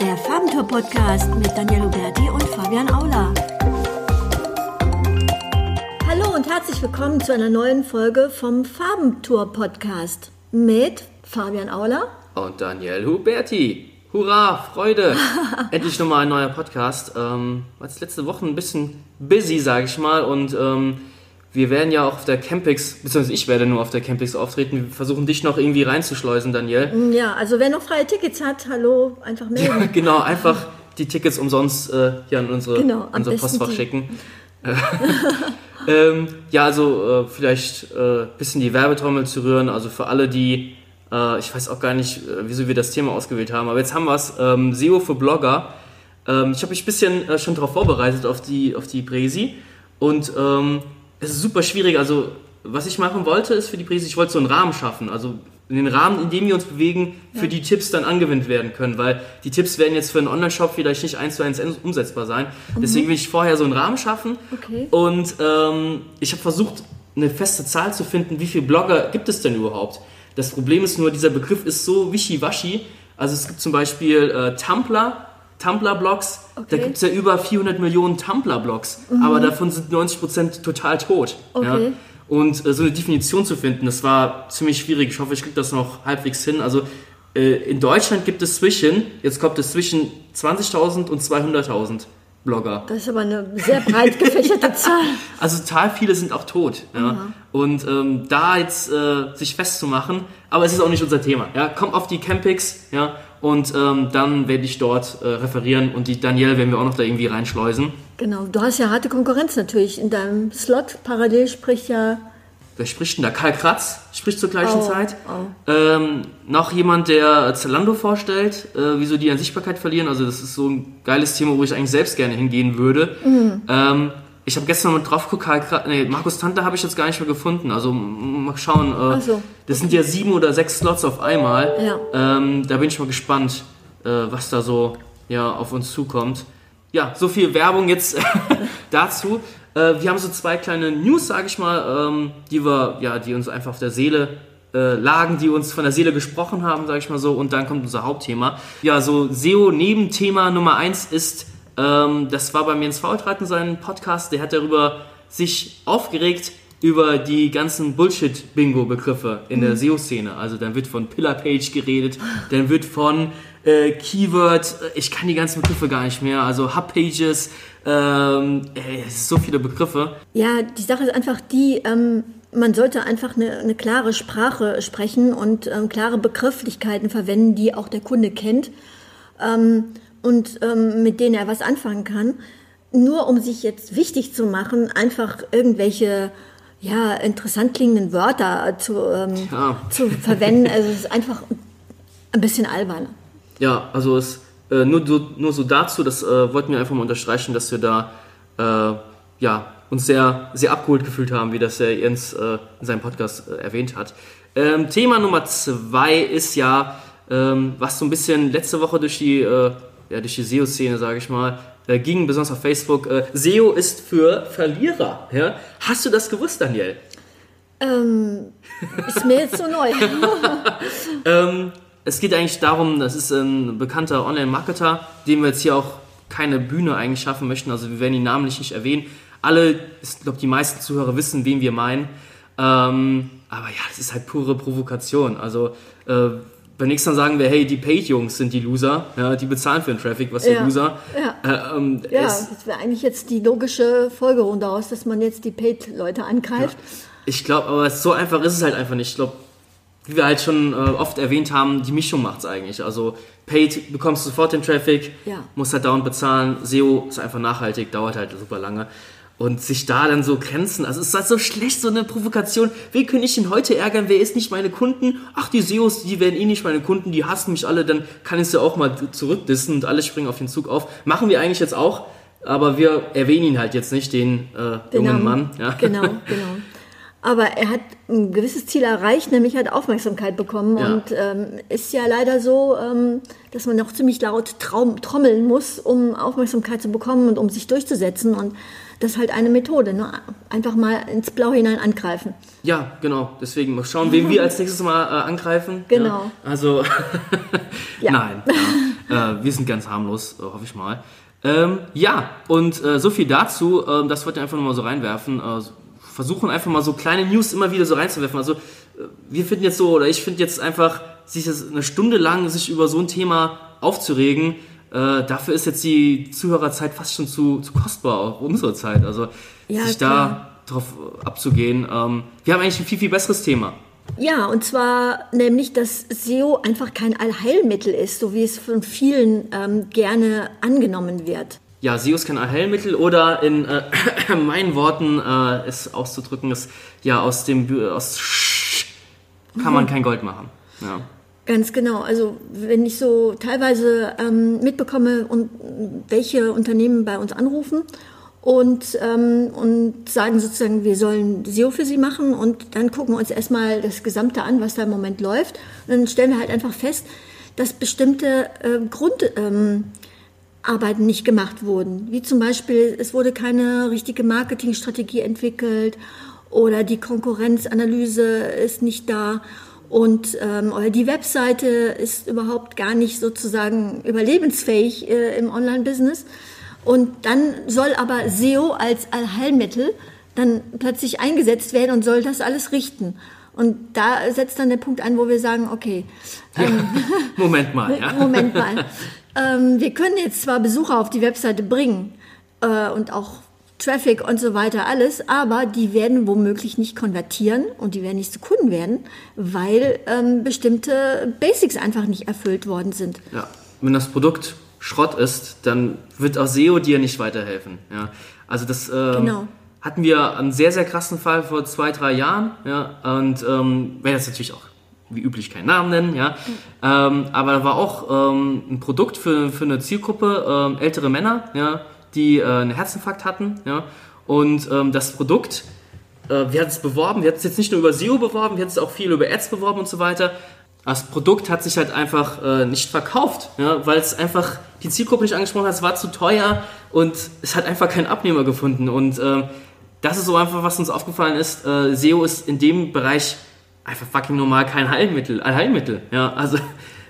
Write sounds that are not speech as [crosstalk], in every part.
Der Farbentour-Podcast mit Daniel Huberti und Fabian Aula. Hallo und herzlich willkommen zu einer neuen Folge vom Farbentour-Podcast mit Fabian Aula und Daniel Huberti. Hurra, Freude! [laughs] Endlich nochmal ein neuer Podcast. Ähm, war jetzt letzte Woche ein bisschen busy, sage ich mal, und ähm, wir werden ja auch auf der Campix, beziehungsweise ich werde nur auf der Campix auftreten. Wir versuchen dich noch irgendwie reinzuschleusen, Daniel. Mm, ja, also wer noch freie Tickets hat, hallo, einfach melden. Ja, [laughs] genau, einfach die Tickets umsonst äh, hier an unsere, genau, unser Postfach die. schicken. [laughs] [laughs] ähm, ja, also äh, vielleicht ein äh, bisschen die Werbetrommel zu rühren. Also für alle, die, äh, ich weiß auch gar nicht, äh, wieso wir das Thema ausgewählt haben, aber jetzt haben wir es, ähm, SEO für Blogger. Ähm, ich habe mich ein bisschen äh, schon darauf vorbereitet, auf die, auf die Präsi. Und ähm, es ist super schwierig. Also, was ich machen wollte, ist für die Präsi, ich wollte so einen Rahmen schaffen. Also, den Rahmen, in dem wir uns bewegen, für ja. die Tipps dann angewendet werden können. Weil die Tipps werden jetzt für einen Online-Shop vielleicht nicht eins zu eins umsetzbar sein. Mhm. Deswegen will ich vorher so einen Rahmen schaffen. Okay. Und ähm, ich habe versucht, eine feste Zahl zu finden, wie viele Blogger gibt es denn überhaupt? Das Problem ist nur, dieser Begriff ist so wischiwaschi. Also es gibt zum Beispiel äh, Tumblr, Tumblr-Blogs. Okay. Da gibt es ja über 400 Millionen Tumblr-Blogs, mhm. aber davon sind 90% total tot. Okay. Ja? Und äh, so eine Definition zu finden, das war ziemlich schwierig. Ich hoffe, ich kriege das noch halbwegs hin. Also äh, in Deutschland gibt es zwischen, jetzt kommt es zwischen 20.000 und 200.000 Blogger. Das ist aber eine sehr breit gefächerte [laughs] Zahl. Also total viele sind auch tot. Ja? Und ähm, da jetzt äh, sich festzumachen, aber es ist auch nicht unser Thema. Ja? Kommt auf die Campix, ja, und ähm, dann werde ich dort äh, referieren und die Danielle werden wir auch noch da irgendwie reinschleusen. Genau, du hast ja harte Konkurrenz natürlich. In deinem Slot parallel spricht ja. Wer spricht denn da? Karl Kratz spricht zur gleichen oh, Zeit. Oh. Ähm, noch jemand, der Zalando vorstellt, äh, wieso die an Sichtbarkeit verlieren. Also das ist so ein geiles Thema, wo ich eigentlich selbst gerne hingehen würde. Mhm. Ähm, ich habe gestern mal drauf geguckt, nee, Markus Tante habe ich jetzt gar nicht mehr gefunden. Also mal schauen. Äh, so. Das sind ja sieben oder sechs Slots auf einmal. Ja. Ähm, da bin ich mal gespannt, äh, was da so ja, auf uns zukommt. Ja, so viel Werbung jetzt [laughs] dazu. Äh, wir haben so zwei kleine News, sage ich mal, ähm, die wir, ja, die uns einfach auf der Seele äh, lagen, die uns von der Seele gesprochen haben, sage ich mal so. Und dann kommt unser Hauptthema. Ja, so SEO-Nebenthema Nummer eins ist ähm, das war bei mir ins Faultraten sein Podcast, der hat darüber sich aufgeregt über die ganzen Bullshit-Bingo-Begriffe in der mhm. SEO-Szene. Also dann wird von Pillar-Page geredet, dann wird von äh, Keyword, äh, ich kann die ganzen Begriffe gar nicht mehr, also Hub-Pages, ähm, ey, so viele Begriffe. Ja, die Sache ist einfach die, ähm, man sollte einfach eine, eine, klare Sprache sprechen und ähm, klare Begrifflichkeiten verwenden, die auch der Kunde kennt. Ähm, und ähm, mit denen er was anfangen kann. Nur um sich jetzt wichtig zu machen, einfach irgendwelche ja, interessant klingenden Wörter zu, ähm, ja. zu verwenden. Also es ist einfach ein bisschen albern. Ja, also es äh, nur, nur so dazu, das äh, wollten wir einfach mal unterstreichen, dass wir da äh, ja, uns sehr, sehr abgeholt gefühlt haben, wie das der Jens äh, in seinem Podcast äh, erwähnt hat. Ähm, Thema Nummer zwei ist ja, ähm, was so ein bisschen letzte Woche durch die äh, ja, durch die SEO-Szene, sage ich mal, äh, ging, besonders auf Facebook. Äh, SEO ist für Verlierer. Ja? Hast du das gewusst, Daniel? Ähm, ist mir jetzt so neu. [laughs] ähm, es geht eigentlich darum, das ist ein bekannter Online-Marketer, dem wir jetzt hier auch keine Bühne eigentlich schaffen möchten. Also wir werden ihn namentlich nicht erwähnen. Alle, ich glaube, die meisten Zuhörer wissen, wen wir meinen. Ähm, aber ja, das ist halt pure Provokation. Also äh, beim nächsten Mal sagen wir, hey, die Paid-Jungs sind die Loser, ja, die bezahlen für den Traffic, was für ja, Loser. Ja, äh, ähm, ja das wäre eigentlich jetzt die logische Folgerung daraus, dass man jetzt die Paid-Leute angreift. Ja. Ich glaube, aber so einfach ist es halt einfach nicht. Ich glaube, wie wir halt schon äh, oft erwähnt haben, die Mischung macht es eigentlich. Also Paid bekommst du sofort den Traffic, ja. musst halt dauernd bezahlen. SEO ist einfach nachhaltig, dauert halt super lange. Und sich da dann so grenzen, also es ist halt so schlecht, so eine Provokation. Wen könnte ich denn heute ärgern? Wer ist nicht meine Kunden? Ach, die SEOs, die werden eh nicht meine Kunden, die hassen mich alle, dann kann ich sie auch mal zurückdissen und alle springen auf den Zug auf. Machen wir eigentlich jetzt auch, aber wir erwähnen ihn halt jetzt nicht, den, äh, den jungen Namen. Mann. Ja. Genau, [laughs] genau. Aber er hat ein gewisses Ziel erreicht, nämlich hat Aufmerksamkeit bekommen ja. und ähm, ist ja leider so, ähm, dass man noch ziemlich laut trommeln muss, um Aufmerksamkeit zu bekommen und um sich durchzusetzen und das ist halt eine Methode, ne? einfach mal ins Blau hinein angreifen. Ja, genau. Deswegen mal schauen, wen wir als nächstes mal äh, angreifen. Genau. Ja, also, [laughs] ja. nein. Ja. äh, wir sind ganz harmlos, äh, hoffe ich mal. Ähm, ja, und äh, so viel dazu. Ähm, das wollte ich einfach nur mal so reinwerfen. Äh, versuchen einfach mal so kleine News immer wieder so reinzuwerfen. Also äh, wir finden jetzt so, oder ich finde jetzt einfach, sich eine Stunde lang sich über so ein Thema aufzuregen, äh, dafür ist jetzt die Zuhörerzeit fast schon zu, zu kostbar, auch unsere Zeit. Also ja, sich klar. da drauf abzugehen. Ähm, wir haben eigentlich ein viel, viel besseres Thema. Ja, und zwar nämlich, dass SEO einfach kein Allheilmittel ist, so wie es von vielen ähm, gerne angenommen wird. Ja, SEO ist kein Allheilmittel oder in äh, [coughs] meinen Worten äh, es auszudrücken ist, ja, aus dem aus kann man [laughs] kein Gold machen. Ja. Ganz genau. Also wenn ich so teilweise ähm, mitbekomme, und welche Unternehmen bei uns anrufen und, ähm, und sagen sozusagen, wir sollen SEO für sie machen und dann gucken wir uns erstmal das Gesamte an, was da im Moment läuft. Und dann stellen wir halt einfach fest, dass bestimmte äh, Grundarbeiten ähm, nicht gemacht wurden. Wie zum Beispiel, es wurde keine richtige Marketingstrategie entwickelt oder die Konkurrenzanalyse ist nicht da und ähm, oder die Webseite ist überhaupt gar nicht sozusagen überlebensfähig äh, im Online-Business. Und dann soll aber SEO als Allheilmittel dann plötzlich eingesetzt werden und soll das alles richten. Und da setzt dann der Punkt an, wo wir sagen, okay, ähm, ja, [laughs] Moment mal, [laughs] ja. Moment mal. Ähm, wir können jetzt zwar Besucher auf die Webseite bringen äh, und auch Traffic und so weiter, alles, aber die werden womöglich nicht konvertieren und die werden nicht zu Kunden werden, weil ähm, bestimmte Basics einfach nicht erfüllt worden sind. Ja, wenn das Produkt Schrott ist, dann wird auch SEO dir nicht weiterhelfen. Ja, also das ähm, genau. hatten wir einen sehr, sehr krassen Fall vor zwei, drei Jahren. Ja, und ähm, werde jetzt natürlich auch wie üblich keinen Namen nennen, ja. Ähm, aber da war auch ähm, ein Produkt für, für eine Zielgruppe, ähm, ältere Männer, ja, die äh, einen Herzinfarkt hatten. Ja? Und ähm, das Produkt, äh, wir hatten es beworben, wir hatten es jetzt nicht nur über SEO beworben, wir hatten es auch viel über Ads beworben und so weiter. Das Produkt hat sich halt einfach äh, nicht verkauft, ja? weil es einfach die Zielgruppe nicht angesprochen hat, es war zu teuer und es hat einfach keinen Abnehmer gefunden. Und äh, das ist so einfach, was uns aufgefallen ist. Äh, SEO ist in dem Bereich einfach fucking normal kein Heilmittel. Ein Heilmittel, ja. Also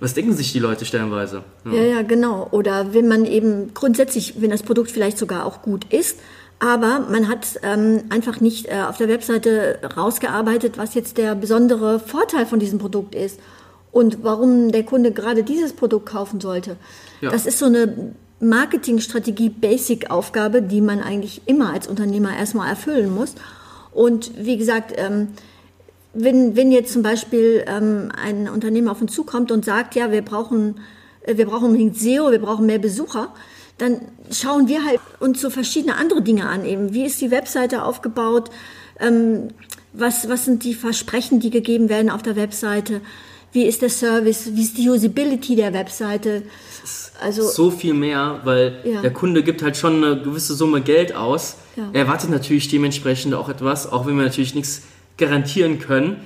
was denken sich die Leute stellenweise? Ja. ja, ja, genau. Oder wenn man eben grundsätzlich, wenn das Produkt vielleicht sogar auch gut ist, aber man hat ähm, einfach nicht äh, auf der Webseite rausgearbeitet, was jetzt der besondere Vorteil von diesem Produkt ist und warum der Kunde gerade dieses Produkt kaufen sollte. Ja. Das ist so eine Marketingstrategie Basic-Aufgabe, die man eigentlich immer als Unternehmer erstmal erfüllen muss. Und wie gesagt, ähm, wenn, wenn jetzt zum Beispiel ähm, ein Unternehmen auf uns zukommt und sagt, ja, wir brauchen, äh, wir brauchen unbedingt SEO, wir brauchen mehr Besucher, dann schauen wir halt uns so verschiedene andere Dinge an. Eben, wie ist die Webseite aufgebaut? Ähm, was, was sind die Versprechen, die gegeben werden auf der Webseite? Wie ist der Service? Wie ist die Usability der Webseite? Also so viel mehr, weil ja. der Kunde gibt halt schon eine gewisse Summe Geld aus. Ja. Er erwartet natürlich dementsprechend auch etwas, auch wenn wir natürlich nichts garantieren können.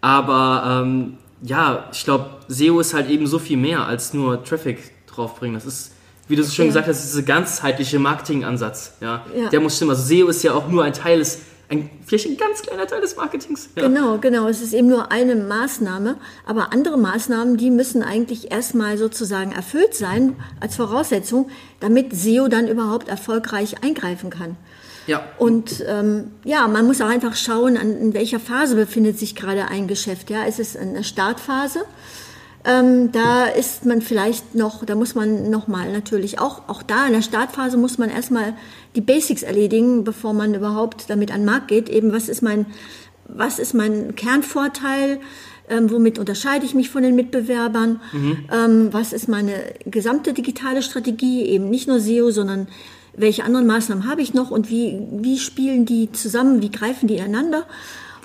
Aber ähm, ja, ich glaube, SEO ist halt eben so viel mehr als nur Traffic draufbringen. Das ist, wie du es schon ja. gesagt hast, dieser ganzheitliche Marketingansatz. Ja? ja, der muss stimmen. Also SEO ist ja auch nur ein Teil des ein, vielleicht ein ganz kleiner Teil des Marketings. Ja. Genau, genau. Es ist eben nur eine Maßnahme. Aber andere Maßnahmen, die müssen eigentlich erstmal sozusagen erfüllt sein als Voraussetzung, damit SEO dann überhaupt erfolgreich eingreifen kann. Ja. Und ähm, ja, man muss auch einfach schauen, an, in welcher Phase befindet sich gerade ein Geschäft. Ja, ist es eine Startphase? Ähm, da ist man vielleicht noch, da muss man nochmal natürlich auch, auch da in der Startphase muss man erstmal die Basics erledigen, bevor man überhaupt damit an den Markt geht. Eben, was ist mein, was ist mein Kernvorteil? Ähm, womit unterscheide ich mich von den Mitbewerbern? Mhm. Ähm, was ist meine gesamte digitale Strategie? Eben nicht nur SEO, sondern welche anderen Maßnahmen habe ich noch und wie, wie spielen die zusammen, wie greifen die ineinander.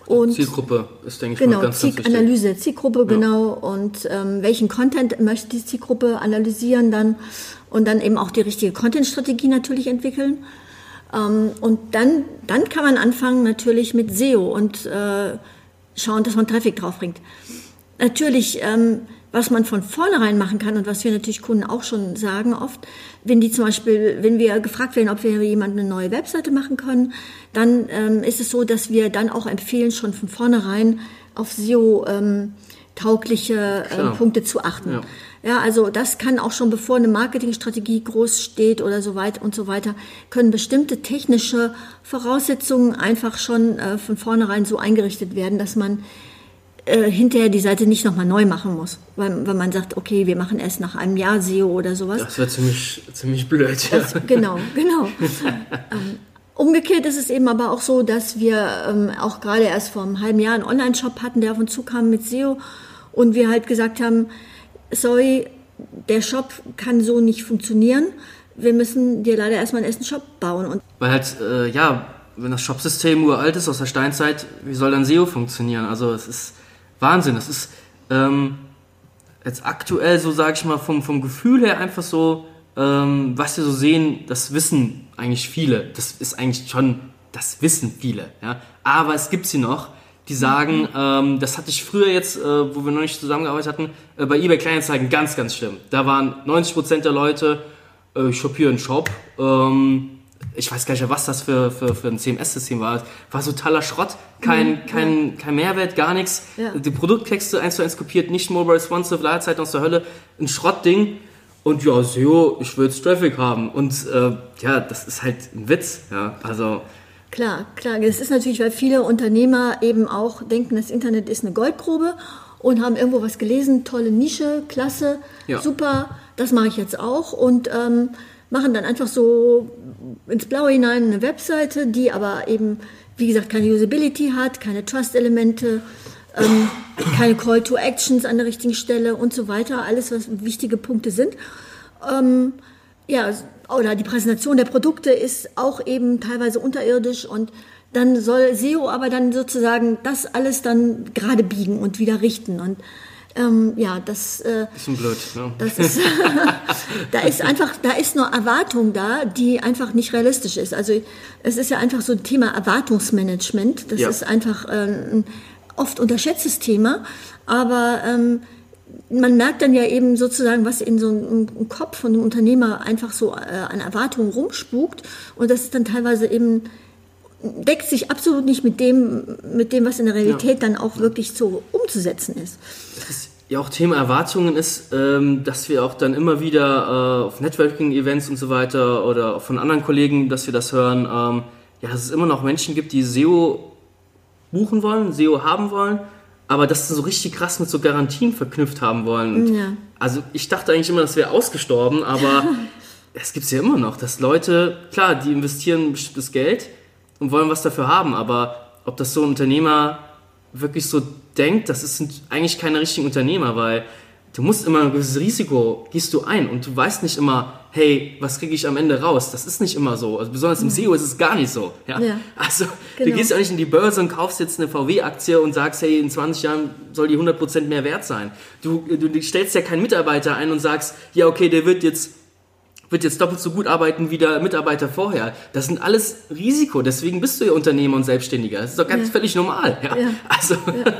Und Zielgruppe ist, denke ich, genau, ganz, Ziel, ganz Analyse, Zielgruppe, ja. genau. Und ähm, welchen Content möchte die Zielgruppe analysieren dann und dann eben auch die richtige Content-Strategie natürlich entwickeln. Ähm, und dann, dann kann man anfangen natürlich mit SEO und äh, schauen, dass man Traffic draufbringt. Natürlich ähm, was man von vornherein machen kann und was wir natürlich Kunden auch schon sagen oft, wenn die zum Beispiel, wenn wir gefragt werden, ob wir jemand eine neue Webseite machen können, dann ähm, ist es so, dass wir dann auch empfehlen, schon von vornherein auf SEO ähm, taugliche äh, Punkte zu achten. Ja. ja. also das kann auch schon bevor eine Marketingstrategie groß steht oder so weiter und so weiter, können bestimmte technische Voraussetzungen einfach schon äh, von vornherein so eingerichtet werden, dass man äh, hinterher die Seite nicht nochmal neu machen muss. Weil, weil man sagt, okay, wir machen erst nach einem Jahr SEO oder sowas. Das wäre ziemlich, ziemlich blöd. Das, genau, genau. [laughs] ähm, umgekehrt ist es eben aber auch so, dass wir ähm, auch gerade erst vor einem halben Jahr einen Online-Shop hatten, der auf uns zukam mit SEO und wir halt gesagt haben, sorry, der Shop kann so nicht funktionieren. Wir müssen dir leider erstmal einen ersten Shop bauen. Und Weil halt, äh, ja, wenn das Shopsystem uralt ist aus der Steinzeit, wie soll dann SEO funktionieren? Also es ist Wahnsinn. Es ist ähm, jetzt aktuell so, sage ich mal, vom, vom Gefühl her einfach so, ähm, was wir so sehen, das wissen eigentlich viele. Das ist eigentlich schon, das wissen viele. Ja? Aber es gibt sie noch, die sagen, ähm, das hatte ich früher jetzt, äh, wo wir noch nicht zusammengearbeitet hatten, äh, bei eBay Kleinanzeigen ganz, ganz schlimm. Da waren 90% der Leute, äh, ich shoppe hier einen Shop, ähm, ich weiß gar nicht, was das für, für, für ein CMS-System war. War totaler Schrott, kein, mhm, kein, kein Mehrwert, gar nichts. Ja. Die Produkttexte eins zu eins kopiert, nicht mobile responsive, Ladezeit aus der Hölle, ein Schrottding. Und ja, SEO, ich will jetzt Traffic haben. Und äh, ja, das ist halt ein Witz. Ja, also. Klar, klar. Das ist natürlich, weil viele Unternehmer eben auch denken, das Internet ist eine Goldgrube und haben irgendwo was gelesen, tolle Nische, klasse, ja. super, das mache ich jetzt auch. Und ähm, machen dann einfach so ins Blaue hinein eine Webseite, die aber eben, wie gesagt, keine Usability hat, keine Trust-Elemente, ähm, keine Call to Actions an der richtigen Stelle und so weiter, alles, was wichtige Punkte sind. Ähm, ja, oder die Präsentation der Produkte ist auch eben teilweise unterirdisch und dann soll SEO aber dann sozusagen das alles dann gerade biegen und wieder richten und ähm, ja, das äh, ist ein blöd. Ne? Das ist, [laughs] da ist einfach, da ist nur Erwartung da, die einfach nicht realistisch ist. Also es ist ja einfach so ein Thema Erwartungsmanagement. Das ja. ist einfach äh, ein oft unterschätztes Thema, aber ähm, man merkt dann ja eben sozusagen, was in so einem Kopf von einem Unternehmer einfach so äh, an Erwartungen rumspukt und das ist dann teilweise eben deckt sich absolut nicht mit dem, mit dem, was in der Realität ja. dann auch wirklich so umzusetzen ist. Das ja auch Thema Erwartungen ist, ähm, dass wir auch dann immer wieder äh, auf Networking-Events und so weiter oder von anderen Kollegen, dass wir das hören, ähm, ja, dass es immer noch Menschen gibt, die SEO buchen wollen, SEO haben wollen, aber das so richtig krass mit so Garantien verknüpft haben wollen. Ja. Also ich dachte eigentlich immer, das wäre ausgestorben, aber [laughs] es gibt es ja immer noch, dass Leute, klar, die investieren bestimmtes Geld, und wollen was dafür haben. Aber ob das so ein Unternehmer wirklich so denkt, das sind eigentlich keine richtigen Unternehmer, weil du musst immer ein gewisses Risiko gehst du ein und du weißt nicht immer, hey, was kriege ich am Ende raus? Das ist nicht immer so. Also besonders im SEO ist es gar nicht so. Ja? ja also genau. du gehst ja nicht in die Börse und kaufst jetzt eine VW-Aktie und sagst, hey, in 20 Jahren soll die 100% mehr wert sein. Du, du stellst ja keinen Mitarbeiter ein und sagst, ja, okay, der wird jetzt wird jetzt doppelt so gut arbeiten wie der Mitarbeiter vorher. Das sind alles Risiko, deswegen bist du ja Unternehmer und Selbstständiger. Das ist doch ganz ja. völlig normal. Ja. Ja. Also. Ja.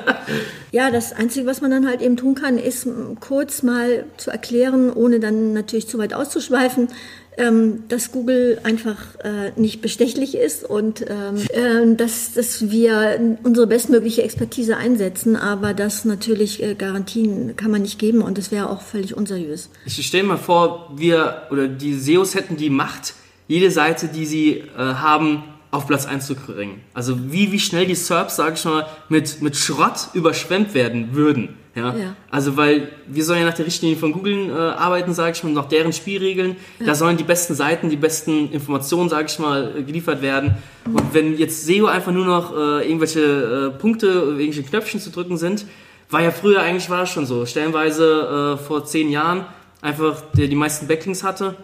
ja, das Einzige, was man dann halt eben tun kann, ist kurz mal zu erklären, ohne dann natürlich zu weit auszuschweifen, ähm, dass Google einfach äh, nicht bestechlich ist und ähm, äh, dass, dass wir unsere bestmögliche Expertise einsetzen, aber das natürlich äh, Garantien kann man nicht geben und das wäre auch völlig unseriös. Ich stelle mal vor, wir oder die SEOs hätten die Macht, jede Seite, die sie äh, haben, auf Platz 1 zu bringen. Also wie, wie schnell die SERPs, sage ich mal, mit, mit Schrott überschwemmt werden würden. Ja? ja? Also weil wir sollen ja nach der Richtlinie von Google äh, arbeiten, sage ich mal, nach deren Spielregeln. Ja. Da sollen die besten Seiten, die besten Informationen, sage ich mal, äh, geliefert werden. Mhm. Und wenn jetzt SEO einfach nur noch äh, irgendwelche äh, Punkte, irgendwelche Knöpfchen zu drücken sind, war ja früher eigentlich war das schon so. Stellenweise äh, vor zehn Jahren einfach der die meisten Backlinks hatte,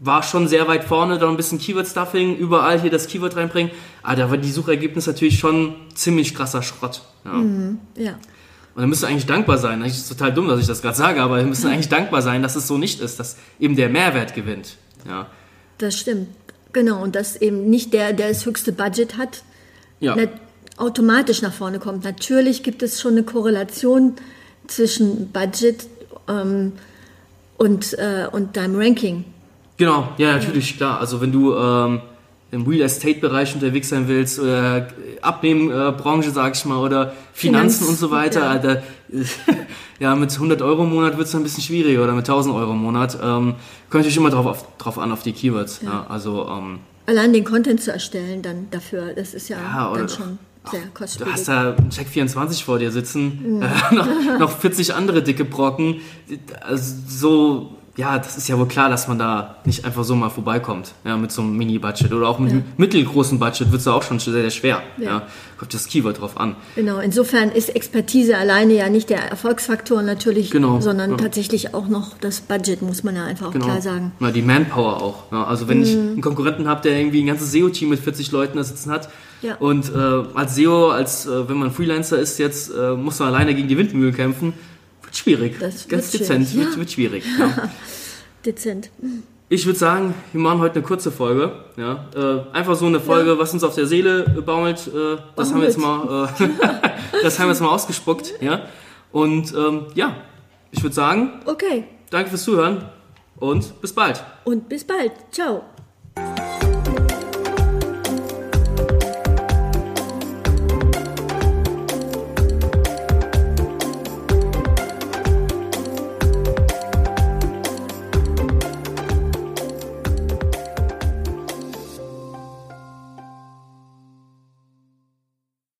war schon sehr weit vorne, da ein bisschen Keyword-Stuffing, überall hier das Keyword reinbringen. Aber da war die Suchergebnisse natürlich schon ziemlich krasser Schrott. Ja. Mhm, ja. Und dann müsst ihr eigentlich dankbar sein. Eigentlich ist es total dumm, dass ich das gerade sage, aber wir müssen [laughs] eigentlich dankbar sein, dass es so nicht ist, dass eben der Mehrwert gewinnt. Ja. Das stimmt. Genau. Und dass eben nicht der, der das höchste Budget hat, ja. automatisch nach vorne kommt. Natürlich gibt es schon eine Korrelation zwischen Budget ähm, und, äh, und deinem Ranking. Genau, ja, natürlich, klar. Also wenn du ähm, im Real Estate-Bereich unterwegs sein willst, oder Abnehmbranche, sag ich mal, oder Finanzen Finanz, und so weiter, ja. Da, [laughs] ja, mit 100 Euro im Monat wird es ein bisschen schwieriger oder mit 1000 Euro im Monat. Ähm, kommt natürlich immer drauf, auf, drauf an, auf die Keywords. Ja. ja also, ähm, Allein den Content zu erstellen dann dafür, das ist ja, ja dann schon sehr kostspielig. Du hast da Check 24 vor dir sitzen, ja. äh, [laughs] noch, noch 40 andere dicke Brocken. Also so ja, das ist ja wohl klar, dass man da nicht einfach so mal vorbeikommt, ja, mit so einem Mini-Budget oder auch mit ja. einem mittelgroßen Budget wird es auch schon sehr, sehr schwer. Ja. ja. Kommt das Keyword drauf an. Genau, insofern ist Expertise alleine ja nicht der Erfolgsfaktor natürlich, genau. sondern ja. tatsächlich auch noch das Budget, muss man ja einfach auch genau. klar sagen. Ja, die Manpower auch. Also wenn mhm. ich einen Konkurrenten habe, der irgendwie ein ganzes SEO-Team mit 40 Leuten da sitzen hat ja. und äh, als SEO, als äh, wenn man Freelancer ist jetzt, äh, muss man alleine gegen die Windmühlen kämpfen, wird schwierig. Das Ganz wird dezent, schwierig. Wird, wird schwierig. Ja. [laughs] dezent. Ich würde sagen, wir machen heute eine kurze Folge. Ja, äh, einfach so eine Folge, ja. was uns auf der Seele baumelt. Äh, das, haben wir jetzt mal, äh, [laughs] das haben wir jetzt mal ausgespuckt. Ja? Und ähm, ja, ich würde sagen, okay. danke fürs Zuhören und bis bald. Und bis bald. Ciao.